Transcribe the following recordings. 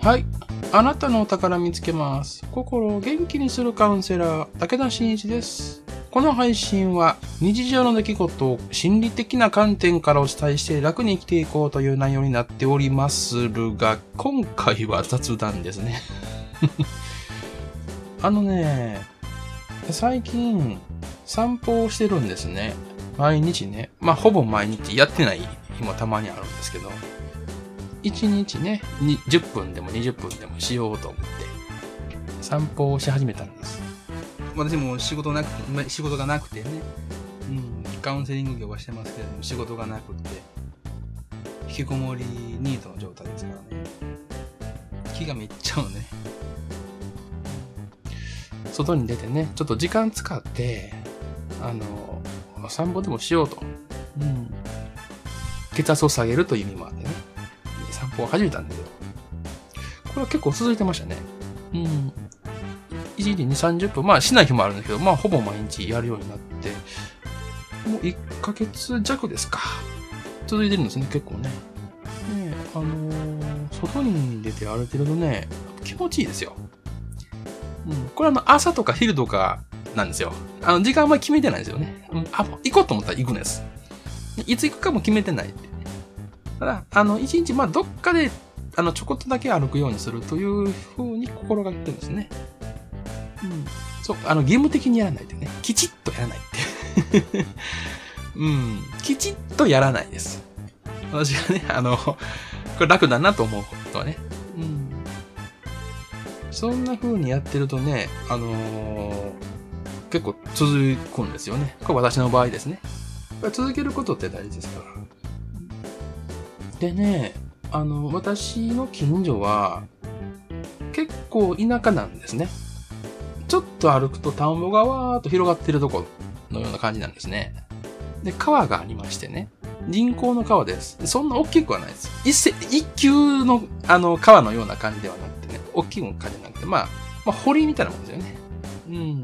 はい。あなたのお宝見つけます。心を元気にするカウンセラー、武田真一です。この配信は日常の出来事を心理的な観点からお伝えして楽に生きていこうという内容になっておりまするが、今回は雑談ですね。あのね、最近散歩をしてるんですね。毎日ね。まあ、ほぼ毎日やってない日もたまにあるんですけど。1日ね、に10分でも20分でもしようと思って、散歩をし始めたんです。私も仕事なく仕事がなくてね、うん、カウンセリング業はしてますけれども、仕事がなくて、引きこもりニートの状態ですからね。気がめっちゃうね。外に出てね、ちょっと時間使って、あの、散歩でもしようと。うん。血圧を下げるという意味もあってね。散歩を始めたんだけど、これは結構続いてましたね。うん。1日2、30分、まあしない日もあるんだけど、まあほぼ毎日やるようになって、もう1ヶ月弱ですか。続いてるんですね、結構ね。ねえあのー外に出て歩いてるとね、気持ちいいですよ。うん。これはあの朝とか昼とかなんですよ。あの時間はあんまり決めてないですよね。うん。あ、行こうと思ったら行くんです。いつ行くかも決めてないって。ただ、あの、一日、まあ、どっかで、あの、ちょこっとだけ歩くようにするというふうに心がけてるんですね。うん。そう、あの、義務的にやらないでね。きちっとやらないって。うん。きちっとやらないです。私がね、あの、これ楽だなと思うことはね。うん。そんな風にやってるとね、あのー結構続くんですよね。これ私の場合ですね。続けることって大事ですから。でね、あの、私の近所は、結構田舎なんですね。ちょっと歩くと田んぼがわーっと広がってるとこのような感じなんですね。で、川がありましてね。人工の川です。そんな大きくはないです。一世、一級の、あの、川のような感じではなくてね。大きい感じじゃなくて、まあ、まあ、堀みたいなもんですよね。うん。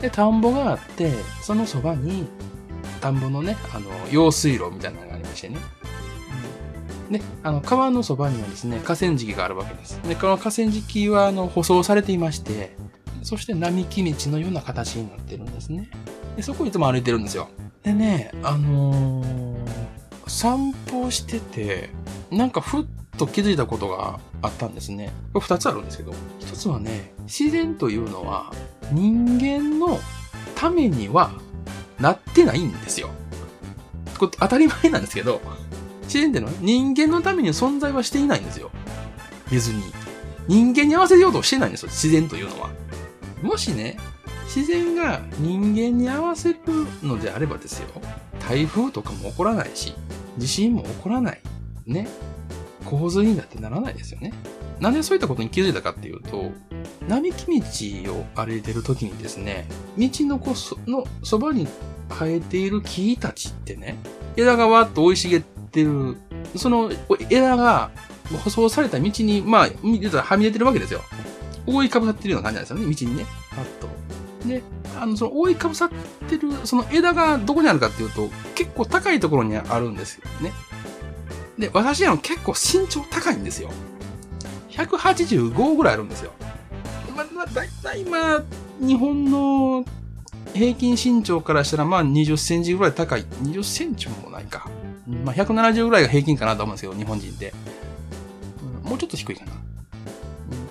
で、田んぼがあって、そのそばに、田んぼのね、あの、用水路みたいなのがありましてね。で、あの、川のそばにはですね、河川敷があるわけです。で、この河川敷は、あの、舗装されていまして、そして並木道のような形になってるんですね。で、そこいつも歩いてるんですよ。でね、あのー散歩してて、なんかふっと気づいたことがあったんですね。これ二つあるんですけど、一つはね、自然というのは人間のためにはなってないんですよ。これ当たり前なんですけど、自然ってのは人間のために存在はしていないんですよ。別に。人間に合わせようとしてないんですよ、自然というのは。もしね、自然が人間に合わせるのであればですよ、台風とかも起こらないし、地震も起こらない。ね。洪水にだってならないですよね。なんでそういったことに気づいたかっていうと、並木道を歩いてる時にですね、道のこそのそばに生えている木たちってね、枝がわっと生い茂ってる、その枝が舗装された道に、まあ、見てたらはみ出てるわけですよ。覆いかぶさってるような感じなんですよね、道にね。パッと。で、あの、その覆いかぶさってる、その枝がどこにあるかっていうと、結構高いところにあるんですよね。で、私は結構身長高いんですよ。185ぐらいあるんですよ。まあ、まあ、だいたいまあ、日本の平均身長からしたらまあ20センチぐらい高い。20センチもないか。うんまあ170ぐらいが平均かなと思うんですけど、日本人で。うんもうちょっと低いかな。うん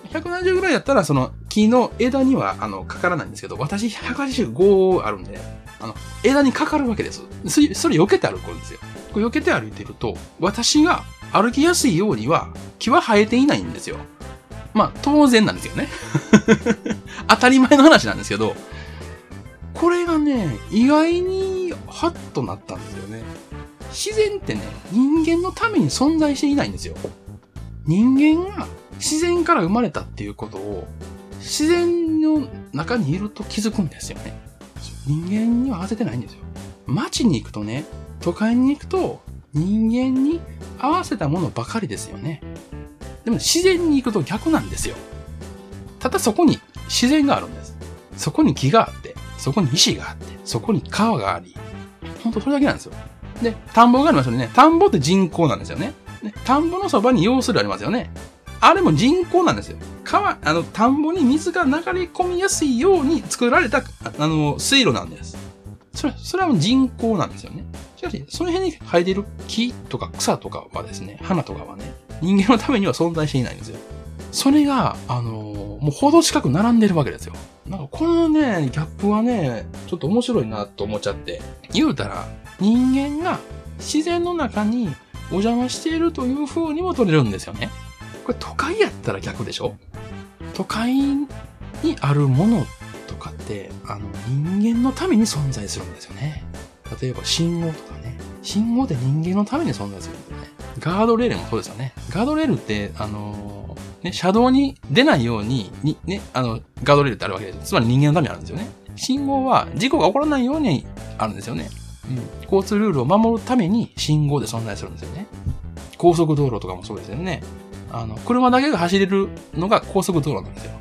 170ぐらいだったら、その木の枝には、あの、かからないんですけど、私185あるんで、あの、枝にかかるわけです。それ、それ避けて歩くんですよ。これ避けて歩いてると、私が歩きやすいようには、木は生えていないんですよ。まあ、当然なんですよね。当たり前の話なんですけど、ね、意外にハッとなったんですよね。自然ってね、人間のために存在していないんですよ。人間が自然から生まれたっていうことを、自然の中にいると気づくんですよね。人間には合わせてないんですよ。街に行くとね、都会に行くと、人間に合わせたものばかりですよね。でも自然に行くと逆なんですよ。ただそこに自然があるんです。そこに木があって、そこに石があって、そこに川があり、ほんとそれだけなんですよ。で、田んぼがありますよね。田んぼって人工なんですよね。ね田んぼのそばに用水路ありますよね。あれも人工なんですよ。川、あの、田んぼに水が流れ込みやすいように作られた、あの、水路なんです。それ、それは人工なんですよね。しかし、その辺に生えている木とか草とかはですね、花とかはね、人間のためには存在していないんですよ。それが、あのー、もうほど近く並んでるわけですよ。なんかこのね、ギャップはね、ちょっと面白いなと思っちゃって。言うたら、人間が自然の中にお邪魔しているという風にも取れるんですよね。これ都会やったら逆でしょ？都会にあるものとかって、あの、人間のために存在するんですよね。例えば信号とかね。信号って人間のために存在するんですよね。ガードレールもそうですよね。ガードレールって、あのー、ね、車道に出ないように、に、ね、あの、ガードレールってあるわけです。つまり人間のためにあるんですよね。信号は事故が起こらないようにあるんですよね。うん。交通ルールを守るために信号で存在するんですよね。高速道路とかもそうですよね。あの、車だけが走れるのが高速道路なんですよ。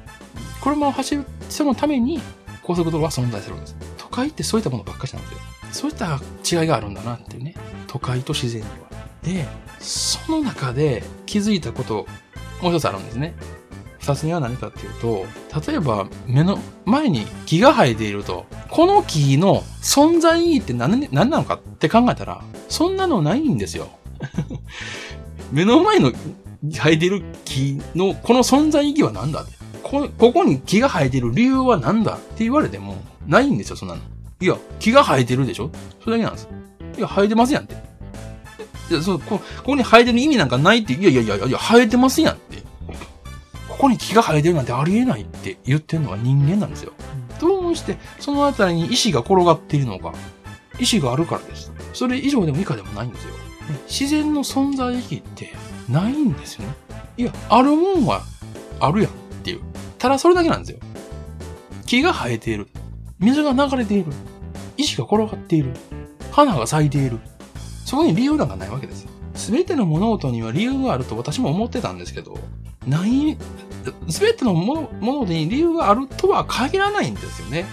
車を走る人のために高速道路は存在するんです。都会ってそういったものばっかしなんですよ。そういった違いがあるんだなっていうね。都会と自然には。で、その中で気づいたこと、もう一つあるんですね。二つ目は何かっていうと、例えば目の前に木が生えていると、この木の存在意義って何何なのかって考えたら、そんなのないんですよ。目の前の生えている木のこの存在意義は何だ？こ。ここに木が生えている理由は何だって言われても、ないんですよ、そんなの。いや、木が生えてるでしょ？それだけなんです。いや、生えてますやんって。いや、そう、こ、ここに生えてる意味なんかないって、いやいやいやいや、生えてますやんって。ここに木が生えてるなんてありえないって言ってるのは人間なんですよ。どうしてそのあたりに石が転がっているのか。石があるからです。それ以上でも以下でもないんですよ。自然の存在意義ってないんですよね。いや、あるもんはあるやんっていう。ただそれだけなんですよ。木が生えている。水が流れている。石が転がっている。花が咲いている。そこに理由なんかないわけです。すべての物事には理由があると私も思ってたんですけど、ない、すべてのもの物事に理由があるとは限らないんですよね。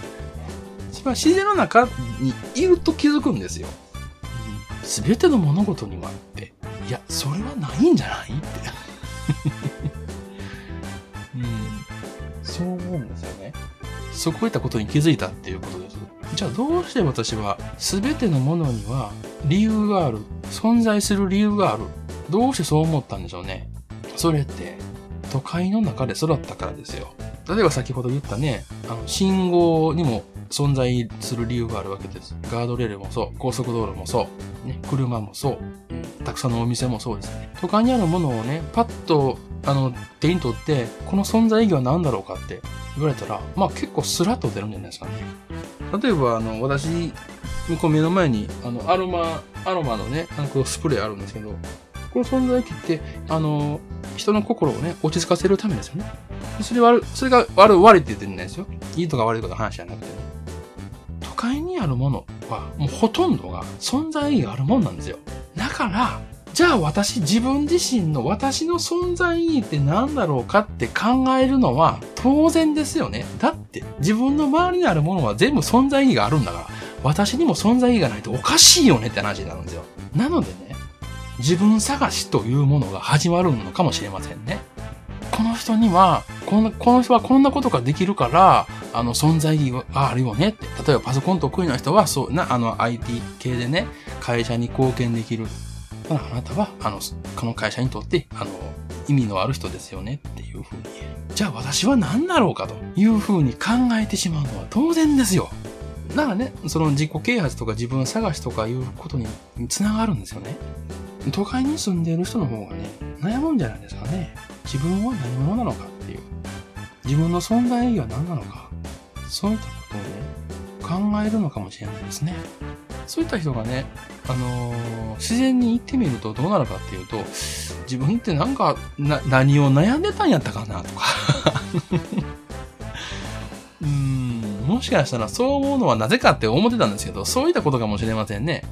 自然の中にいると気づくんですよ。すべての物事にはって、いや、それはないんじゃない？って。うん。そう思うんですよね。そういったことに気づいたっていうことです。じゃあどうして私は全てのものには理由がある。存在する理由がある。どうしてそう思ったんでしょうね。それって都会の中で育ったからですよ。例えば先ほど言ったね、あの、信号にも存在する理由があるわけです。ガードレールもそう、高速道路もそう、ね、車もそう、うん、たくさんのお店もそうですね。都会にあるものをね、パッと、あの、手に取って、この存在意義は何だろうかって言われたら、まあ結構スラッと出るんじゃないですかね。例えば、あの、私、向こう目の前に、あの、アロマ、アロマのね、あの、スプレーあるんですけど、この存在意義って、あの、人の心をね、落ち着かせるためですよね。それ悪、それが悪、悪いって言ってるんですよ。いいとか悪いとか話じゃなくて。都会にあるものは、もうほとんどが存在意義があるもんなんですよ。だから、じゃあ私自分自身の私の存在意義って何だろうかって考えるのは当然ですよね。だって自分の周りにあるものは全部存在意義があるんだから私にも存在意義がないとおかしいよねって話になるんですよ。なのでね、自分探しというものが始まるのかもしれませんね。この人には、この、この人はこんなことができるから、あの、存在意義があるよねって。例えばパソコン得意な人は、そうな、あの、IT 系でね、会社に貢献できる。あなたは、あの、この会社にとって、あの、意味のある人ですよねっていうふうに。じゃあ私は何だろうかというふうに考えてしまうのは当然ですよ。だからね、その自己啓発とか自分探しとかいうことにつながるんですよね。都会に住んでる人の方がね、悩むんじゃないですかね。自分は何者なのかっていう。自分の存在意義は何なのか。そういったことをね、考えるのかもしれないですね。そういった人がね、あのー、自然に行ってみるとどうなるかっていうと、自分ってなんか、な、何を悩んでたんやったかなとか。もしかしたらそう思うのはなぜかって思ってたんですけど、そういったことかもしれませんね。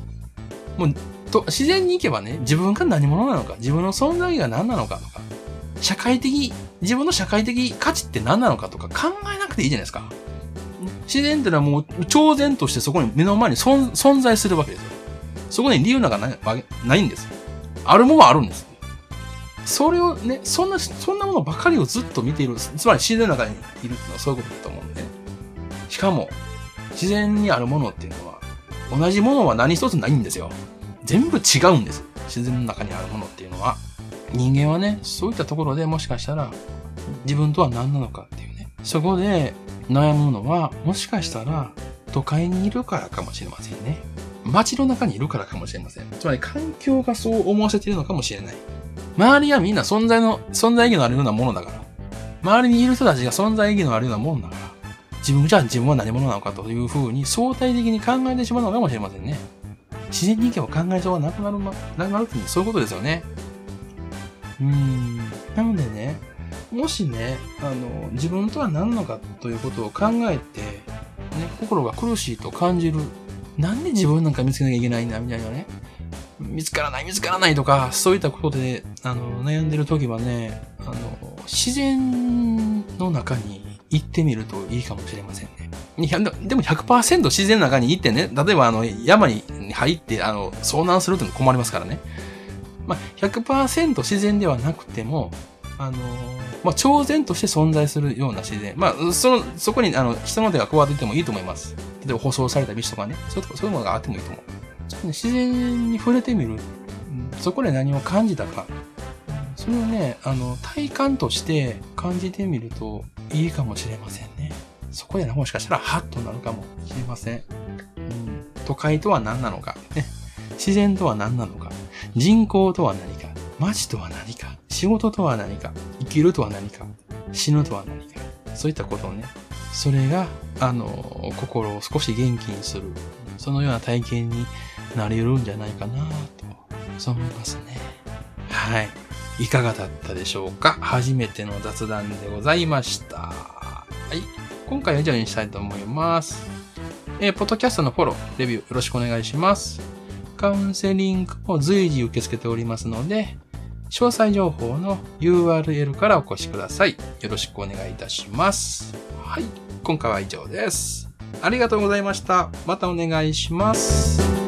もう、と、自然に行けばね、自分が何者なのか、自分の存在が何なのかとか、社会的、自分の社会的価値って何なのかとか考えなくていいじゃないですか。自然ってのはもう超然としてそこに目の前に存在するわけですよ。そこに理由なんかないないんです。あるもんはあるんです。それをね、そんな、そんなものばかりをずっと見ている、つまり自然の中にいるっていうのはそういうことだと思うんでね。しかも、自然にあるものっていうのは、同じものは何一つないんですよ。全部違うんです。自然の中にあるものっていうのは。人間はね、そういったところでもしかしたら、自分とは何なのかっていうね。そこで悩むのは、もしかしたら、都会にいるからかもしれませんね。街の中にいるからかもしれません。つまり環境がそう思わせているのかもしれない。周りはみんな存在の、存在意義のあるようなものだから。周りにいる人たちが存在意義のあるようなもんだから。自分じゃ自分は何者なのかというふうに相対的に考えてしまうのかもしれませんね。自然に意見を考えそうがなくなる、ま、なくなるっていうそういうことですよね。うん。なのでね、もしね、あの、自分とは何なのかということを考えて、ね、心が苦しいと感じる。なんで自分なんか見つけなきゃいけないんだ、みたいなね。見つからない、見つからないとか、そういったことで、あの、悩んでる時はね、あの、自然の中に行ってみるといいかもしれませんね。でも100%自然の中に行ってね、例えばあの、山に入って、あの、遭難するっての困りますからね。まあ、100%自然ではなくても、あの、まあ、超然として存在するような自然。まあ、その、そこに、あの、人の手が加わっていてもいいと思います。例えば、舗装された道とかね。そういうそういうものがあってもいいと思う。ちょっとね、自然に触れてみる。そこで何を感じたか。それをね、あの、体感として感じてみるといいかもしれませんね。そこで、もしかしたらハッとなるかもしれません。うん、都会とは何なのか、ね。自然とは何なのか。人口とは何か。街とは何か。仕事とは何か。生きるとは何か。死ぬとは何か。そういったことをね、それが、あの、心を少し元気にする。そのような体験になれるんじゃないかなと、そう思いますね。はい。いかがだったでしょうか？初めての雑談でございました。はい。今回は以上にしたいと思います。えー、ポッドキャストのフォロー、レビューよろしくお願いします。カウンセリングも随時受け付けておりますので、詳細情報の URL からお越しください。よろしくお願いいたします。はい。今回は以上です。ありがとうございました。またお願いします。